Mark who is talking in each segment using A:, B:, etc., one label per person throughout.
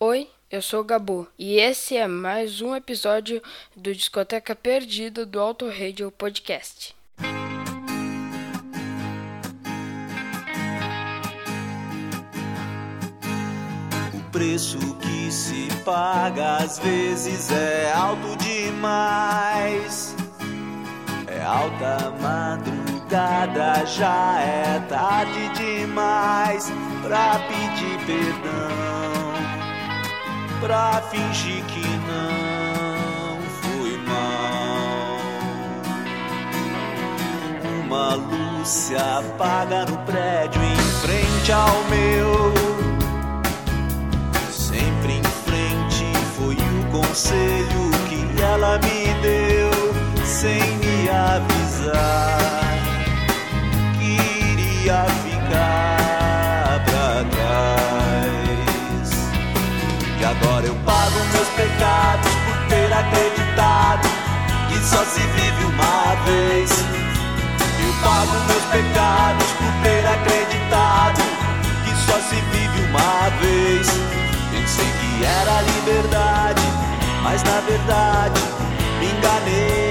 A: Oi, eu sou o Gabu e esse é mais um episódio do Discoteca Perdida do Auto Radio Podcast.
B: O preço que se paga às vezes é alto demais. É alta madrugada, já é tarde demais pra pedir perdão pra fingir que não foi mal. Uma luz se apaga no prédio em frente ao meu. Sempre em frente foi o conselho que ela me deu sem me avisar. Pecados por ter acreditado que só se vive uma vez. Eu pago meus pecados por ter acreditado que só se vive uma vez. Pensei que era liberdade, mas na verdade me enganei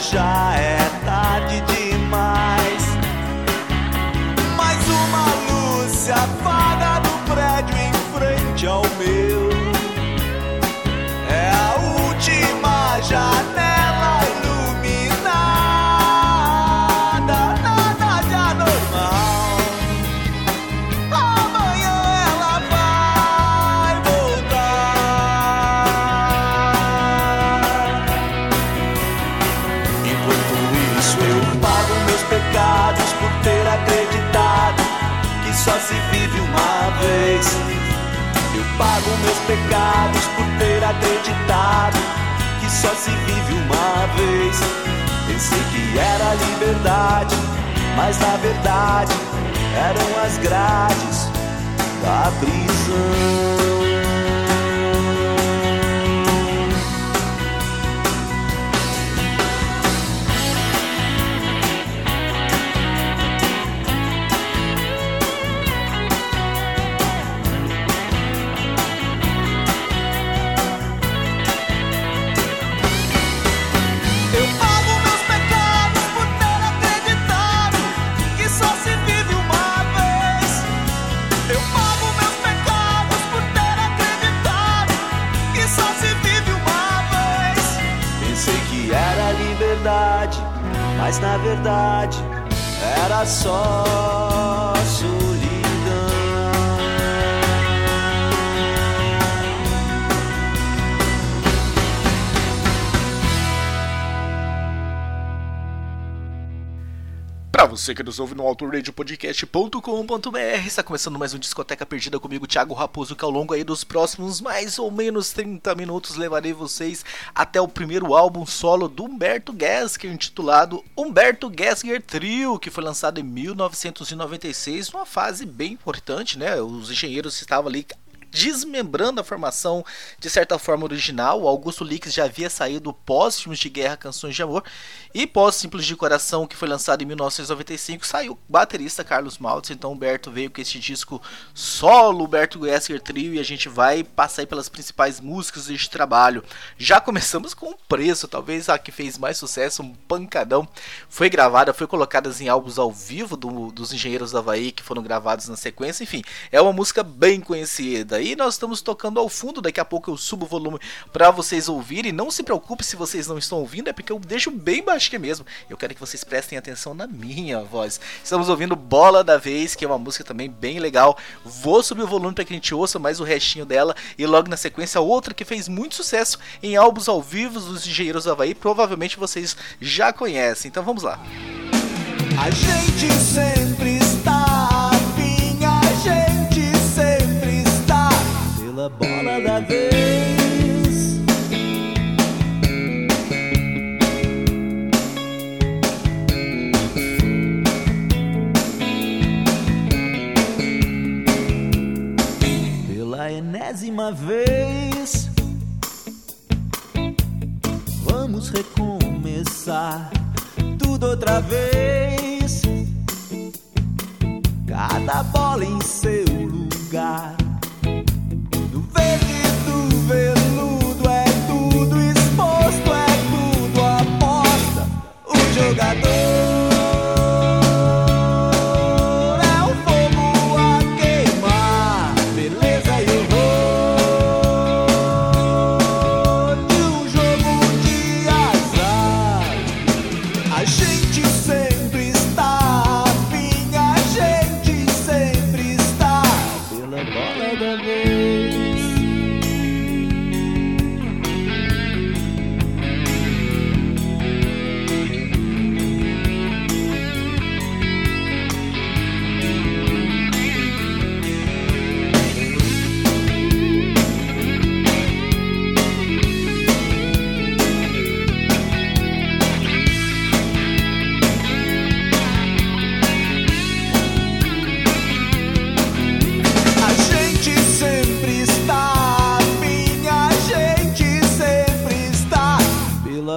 B: já é tarde demais. Acreditado que só se vive uma vez. Pensei que era liberdade, mas na verdade eram as grades da prisão. Mas na verdade era só solidão.
C: Pra você que nos ouve no autoradiopodcast.com.br, está começando mais um Discoteca Perdida comigo, Thiago Raposo, que ao longo aí dos próximos mais ou menos 30 minutos levarei vocês até o primeiro álbum solo do Humberto Gessinger, intitulado Humberto Gessinger Trio, que foi lançado em 1996, numa fase bem importante, né? Os engenheiros estavam ali desmembrando a formação de certa forma original. O Augusto Lix já havia saído pós filmes de guerra, canções de amor, e pós Simples de Coração, que foi lançado em 1995, saiu o baterista Carlos Maltz. Então Humberto veio com esse disco solo, Humberto Gessinger Trio, e a gente vai passar pelas principais músicas deste trabalho. Já começamos com o preço, talvez a que fez mais sucesso, um pancadão. Foi gravada, foi colocada em álbuns ao vivo do- dos Engenheiros da Havaí, que foram gravados na sequência. Enfim, é uma música bem conhecida. E nós estamos tocando ao fundo, daqui a pouco eu subo o volume para vocês ouvirem. Não se preocupe se vocês não estão ouvindo, é porque eu deixo bem baixinho mesmo. Eu quero que vocês prestem atenção na minha voz. Estamos ouvindo Bola da Vez, que é uma música também bem legal. Vou subir o volume para que a gente ouça mais o restinho dela. E logo na sequência, outra que fez muito sucesso em álbuns ao vivo dos Engenheiros do Havaí. Provavelmente vocês já conhecem. Então vamos lá.
B: A gente sempre milésima vez. Vamos recomeçar tudo outra vez.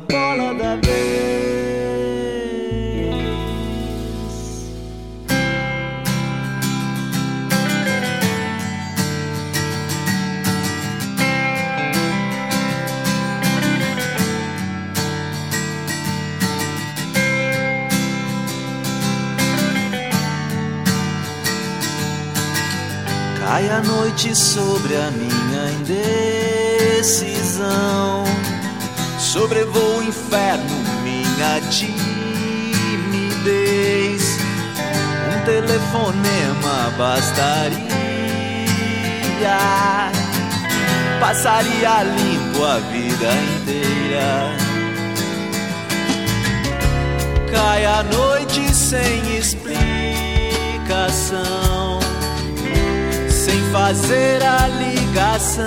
B: Bola da vez. Cai a noite sobre a minha indecisão. Sobrevoo o inferno, minha timidez. Um telefonema bastaria. Passaria limpo a vida inteira. Cai a noite sem explicação sem fazer a ligação.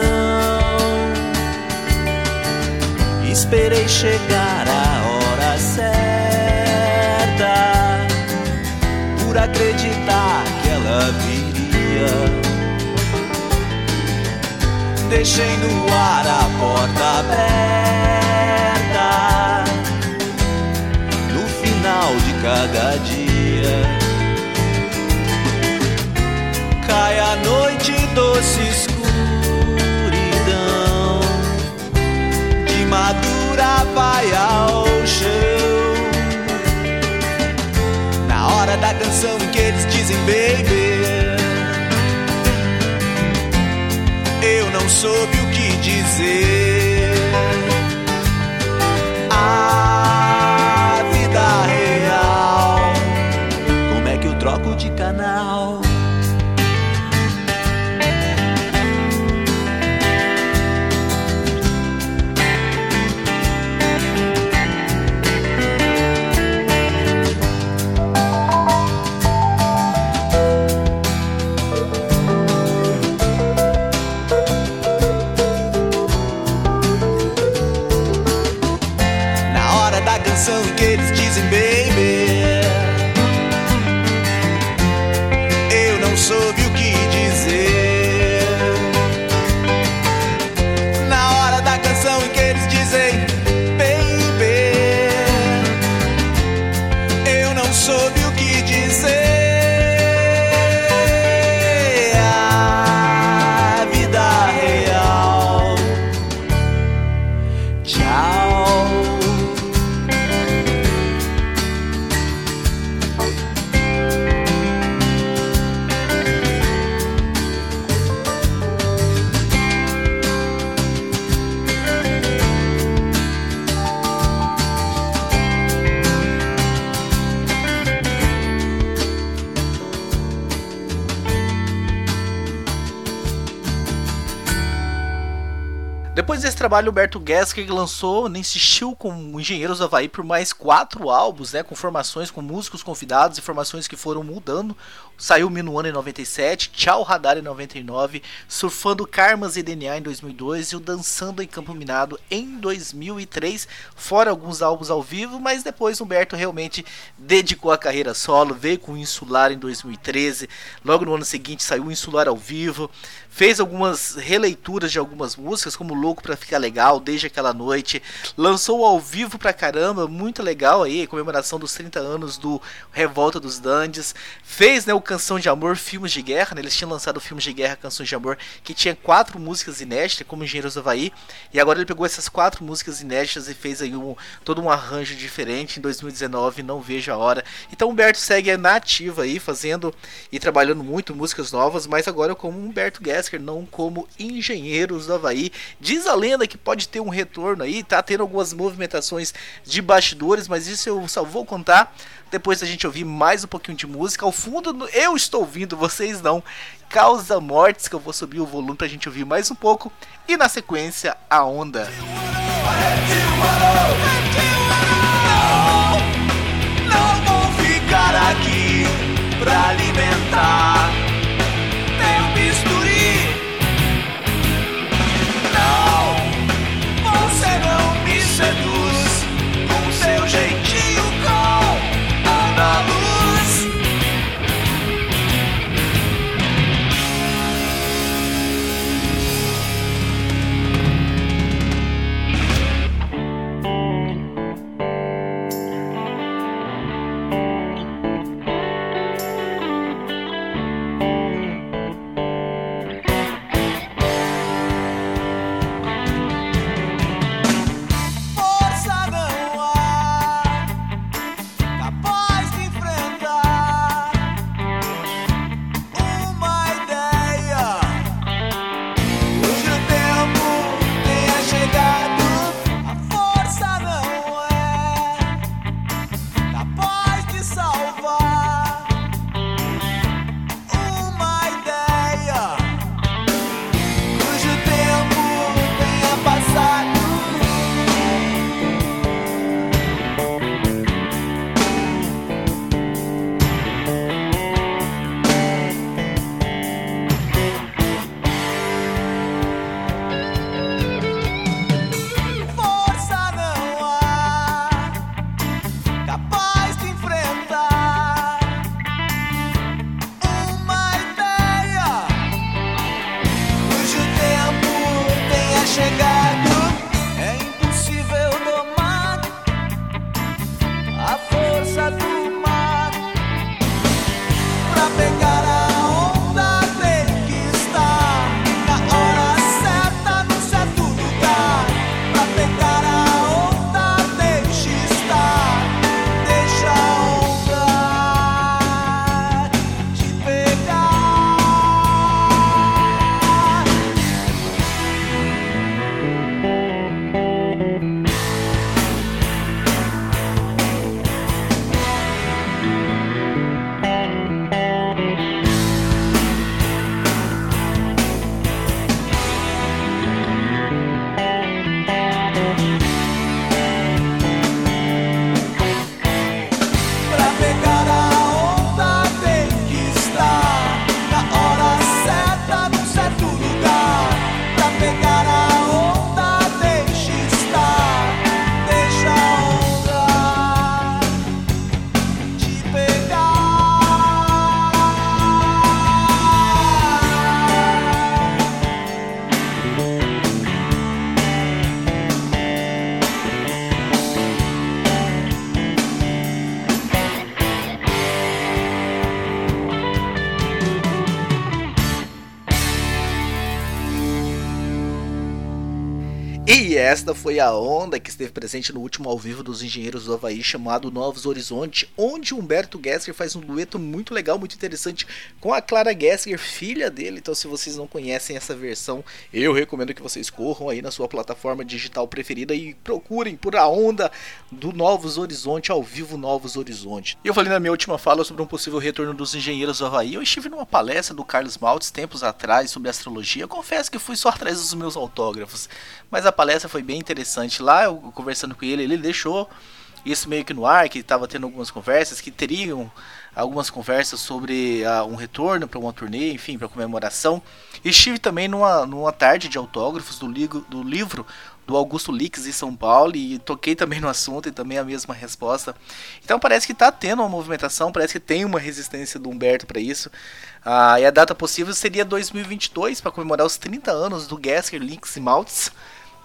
B: Esperei chegar a hora certa, por acreditar que ela viria. Deixei no ar a porta aberta, no final de cada dia cai a noite doce escuridão de madura vai ao chão. Na hora da canção em que eles dizem baby. Eu não soube o que dizer
C: Depois desse trabalho, o Berto Gesker lançou, insistiu com Engenheiros do Havaí por mais quatro álbuns, né, com formações, com músicos convidados e formações que foram mudando. Saiu Minuano em 97, Tchau Radar em 99, Surfando Karmas e DNA em 2002 e o Dançando em Campo Minado em 2003, fora alguns álbuns ao vivo, mas depois Humberto realmente dedicou a carreira solo, veio com o Insular em 2013, logo no ano seguinte saiu o Insular ao vivo, fez algumas releituras de algumas músicas, como Louco para Ficar Legal, Desde Aquela Noite, lançou ao vivo pra caramba, muito legal aí, comemoração dos 30 anos do Revolta dos Dandes, fez né, o Canção de Amor, Filmes de Guerra, né, eles tinham lançado filmes de guerra, Canções de Amor, que tinha quatro músicas inéditas, como Engenheiros do Havaí, e agora ele pegou essas quatro músicas inéditas e fez aí um, todo um arranjo diferente em 2019, não vejo a hora. Então Humberto segue na ativa aí, fazendo e trabalhando muito músicas novas, mas agora como Humberto Guedes não como Engenheiros do Havaí. Diz a lenda que pode ter um retorno aí, tá tendo algumas movimentações de bastidores, mas isso eu só vou contar depois da gente ouvir mais um pouquinho de música. Ao fundo, eu estou ouvindo, vocês não. Causa Mortes, que eu vou subir o volume pra gente ouvir mais um pouco. E na sequência, a onda.
B: Não, não vou ficar aqui pra alimentar
C: esta foi a onda que esteve presente no último ao vivo dos Engenheiros do Havaí, chamado Novos Horizontes, onde Humberto Gessler faz um dueto muito legal, muito interessante com a Clara Gessler, filha dele. Então, se vocês não conhecem essa versão, eu recomendo que vocês corram aí na sua plataforma digital preferida e procurem por a onda do Novos Horizontes, ao vivo Novos Horizontes. E eu falei na minha última fala sobre um possível retorno dos Engenheiros do Havaí. Eu estive numa palestra do Carlos Maltz tempos atrás sobre astrologia. Confesso que fui só atrás dos meus autógrafos, mas a palestra foi bem interessante lá, eu conversando com ele, ele deixou isso meio que no ar, que estava tendo algumas conversas, que teriam algumas conversas sobre uh, um retorno para uma turnê, enfim, para comemoração. Estive também numa, numa tarde de autógrafos do, ligo, do livro do Augusto Lix em São Paulo e toquei também no assunto e também a mesma resposta. Então parece que está tendo uma movimentação, parece que tem uma resistência do Humberto para isso. Uh, e a data possível seria 2022 para comemorar os 30 anos do Gasker Links e Maltz.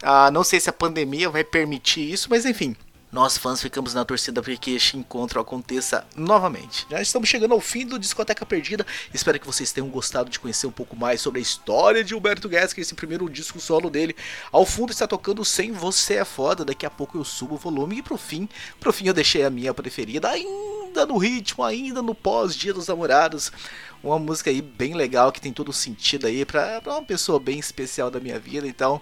C: Ah, não sei se a pandemia vai permitir isso, mas enfim. Nós fãs ficamos na torcida para que este encontro aconteça novamente. Já estamos chegando ao fim do Discoteca Perdida. Espero que vocês tenham gostado de conhecer um pouco mais sobre a história de Humberto Gessinger, esse primeiro disco solo dele. Ao fundo está tocando Sem Você é Foda. Daqui a pouco eu subo o volume. E pro fim, pro fim eu deixei a minha preferida, ainda no ritmo, ainda no pós-Dia dos Namorados. Uma música aí bem legal que tem todo sentido aí para uma pessoa bem especial da minha vida. Então.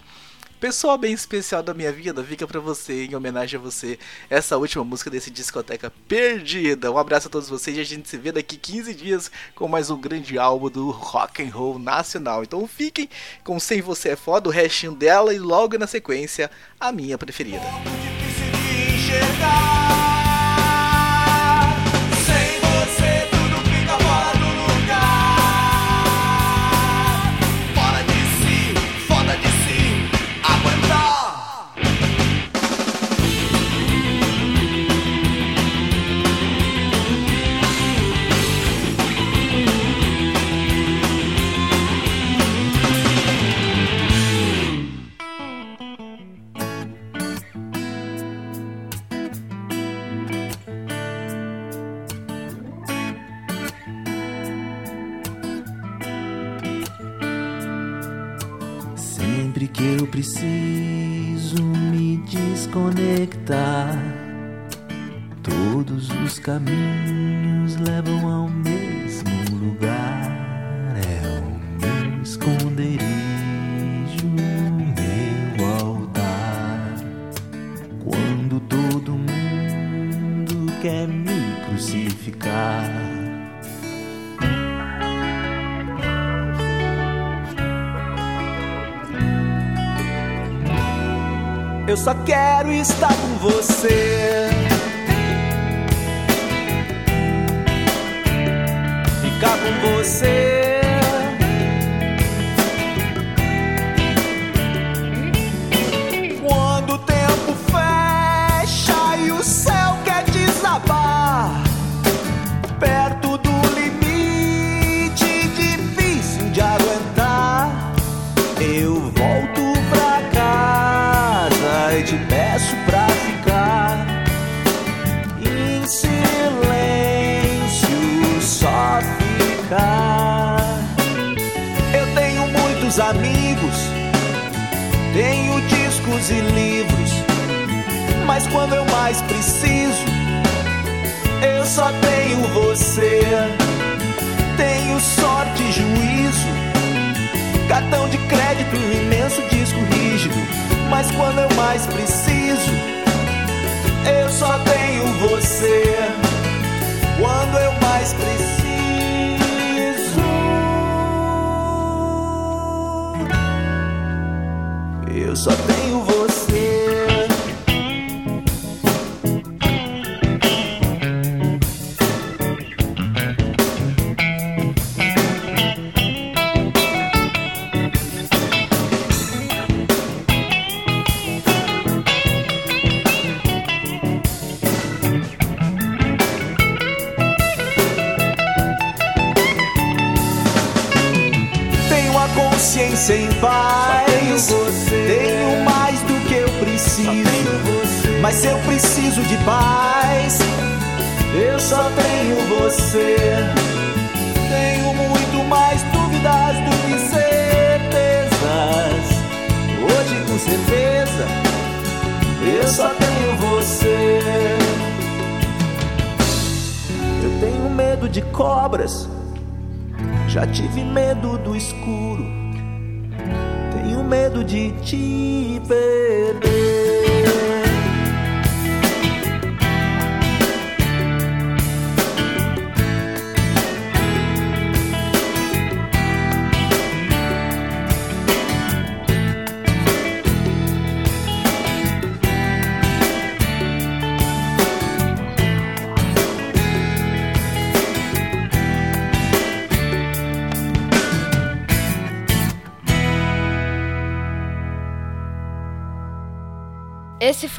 C: Pessoa bem especial da minha vida, fica pra você, em homenagem a você, essa última música desse discoteca perdida. Um abraço a todos vocês e a gente se vê daqui 15 dias com mais um grande álbum do rock and roll nacional. Então fiquem com Sem Você é Foda, o restinho dela e logo na sequência a minha preferida.
B: que só quero estar com você. Ficar com você. Discos e livros, mas quando eu mais preciso, eu só tenho você. Tenho sorte e juízo, cartão de crédito, imenso disco rígido mas quando eu mais preciso, eu só tenho você. Quando eu mais preciso, eu só tenho você. sua consciência em paz. Tenho, tenho, mais do que eu preciso, mas eu preciso de paz. Eu só tenho você. Tenho muito mais dúvidas do que certezas. Hoje, com certeza, eu só tenho você. Eu tenho medo de cobras já tive medo do escuro. Tenho medo de te perder.